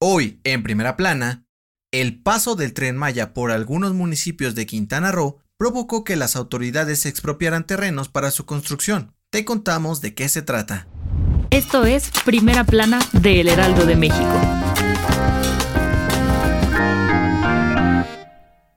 Hoy, en primera plana, el paso del tren Maya por algunos municipios de Quintana Roo provocó que las autoridades expropiaran terrenos para su construcción. Te contamos de qué se trata. Esto es Primera Plana de El Heraldo de México.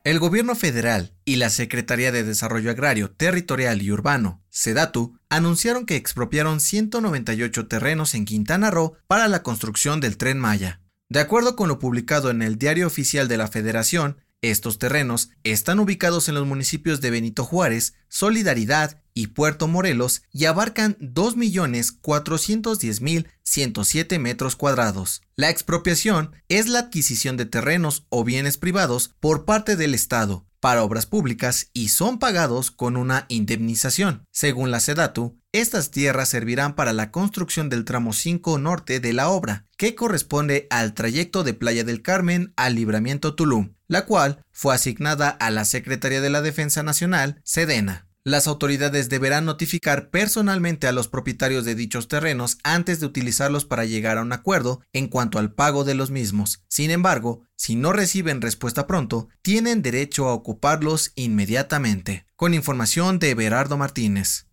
El gobierno federal y la Secretaría de Desarrollo Agrario, Territorial y Urbano, SEDATU, anunciaron que expropiaron 198 terrenos en Quintana Roo para la construcción del tren Maya. De acuerdo con lo publicado en el Diario Oficial de la Federación, estos terrenos están ubicados en los municipios de Benito Juárez, Solidaridad y Puerto Morelos y abarcan 2.410.107 metros cuadrados. La expropiación es la adquisición de terrenos o bienes privados por parte del Estado para obras públicas y son pagados con una indemnización. Según la SEDATU, estas tierras servirán para la construcción del tramo 5 norte de la obra, que corresponde al trayecto de Playa del Carmen al Libramiento Tulum, la cual fue asignada a la Secretaría de la Defensa Nacional, Sedena. Las autoridades deberán notificar personalmente a los propietarios de dichos terrenos antes de utilizarlos para llegar a un acuerdo en cuanto al pago de los mismos. Sin embargo, si no reciben respuesta pronto, tienen derecho a ocuparlos inmediatamente. Con información de Berardo Martínez.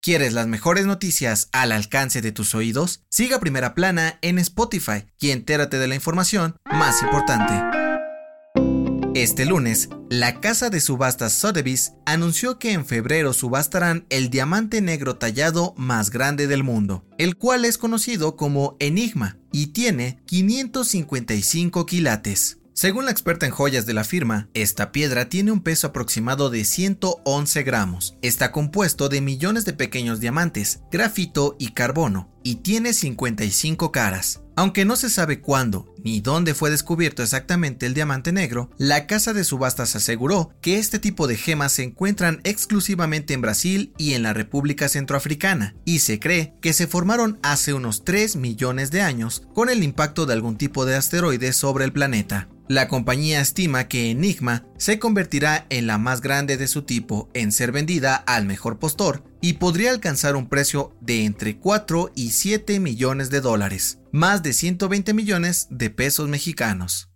¿Quieres las mejores noticias al alcance de tus oídos? Siga Primera Plana en Spotify y entérate de la información más importante. Este lunes, la casa de subastas Sotheby's anunció que en febrero subastarán el diamante negro tallado más grande del mundo, el cual es conocido como Enigma y tiene 555 quilates. Según la experta en joyas de la firma, esta piedra tiene un peso aproximado de 111 gramos. Está compuesto de millones de pequeños diamantes, grafito y carbono, y tiene 55 caras. Aunque no se sabe cuándo ni dónde fue descubierto exactamente el diamante negro, la casa de subastas aseguró que este tipo de gemas se encuentran exclusivamente en Brasil y en la República Centroafricana, y se cree que se formaron hace unos 3 millones de años con el impacto de algún tipo de asteroide sobre el planeta. La compañía estima que Enigma se convertirá en la más grande de su tipo en ser vendida al mejor postor y podría alcanzar un precio de entre 4 y 7 millones de dólares, más de 120 millones de pesos mexicanos.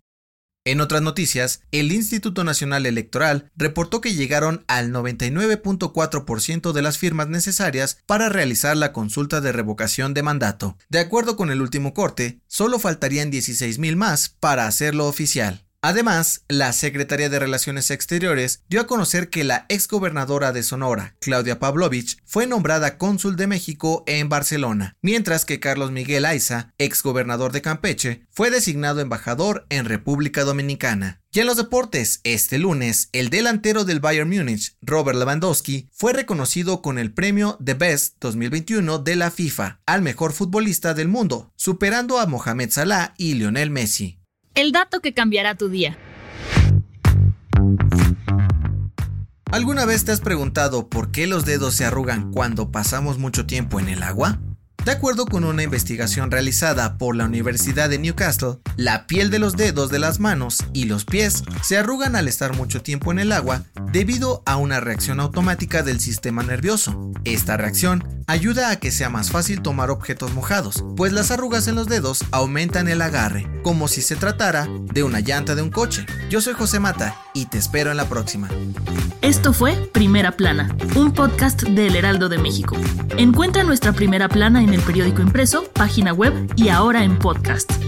En otras noticias, el Instituto Nacional Electoral reportó que llegaron al 99.4% de las firmas necesarias para realizar la consulta de revocación de mandato. De acuerdo con el último corte, solo faltarían 16.000 más para hacerlo oficial. Además, la Secretaría de Relaciones Exteriores dio a conocer que la exgobernadora de Sonora, Claudia Pavlovich, fue nombrada cónsul de México en Barcelona, mientras que Carlos Miguel Aiza, exgobernador de Campeche, fue designado embajador en República Dominicana. Y en los deportes, este lunes, el delantero del Bayern Múnich, Robert Lewandowski, fue reconocido con el premio The Best 2021 de la FIFA al mejor futbolista del mundo, superando a Mohamed Salah y Lionel Messi. El dato que cambiará tu día. ¿Alguna vez te has preguntado por qué los dedos se arrugan cuando pasamos mucho tiempo en el agua? De acuerdo con una investigación realizada por la Universidad de Newcastle, la piel de los dedos de las manos y los pies se arrugan al estar mucho tiempo en el agua debido a una reacción automática del sistema nervioso. Esta reacción ayuda a que sea más fácil tomar objetos mojados, pues las arrugas en los dedos aumentan el agarre, como si se tratara de una llanta de un coche. Yo soy José Mata y te espero en la próxima. Esto fue Primera Plana, un podcast del Heraldo de México. Encuentra nuestra Primera Plana en el periódico impreso, página web y ahora en podcast.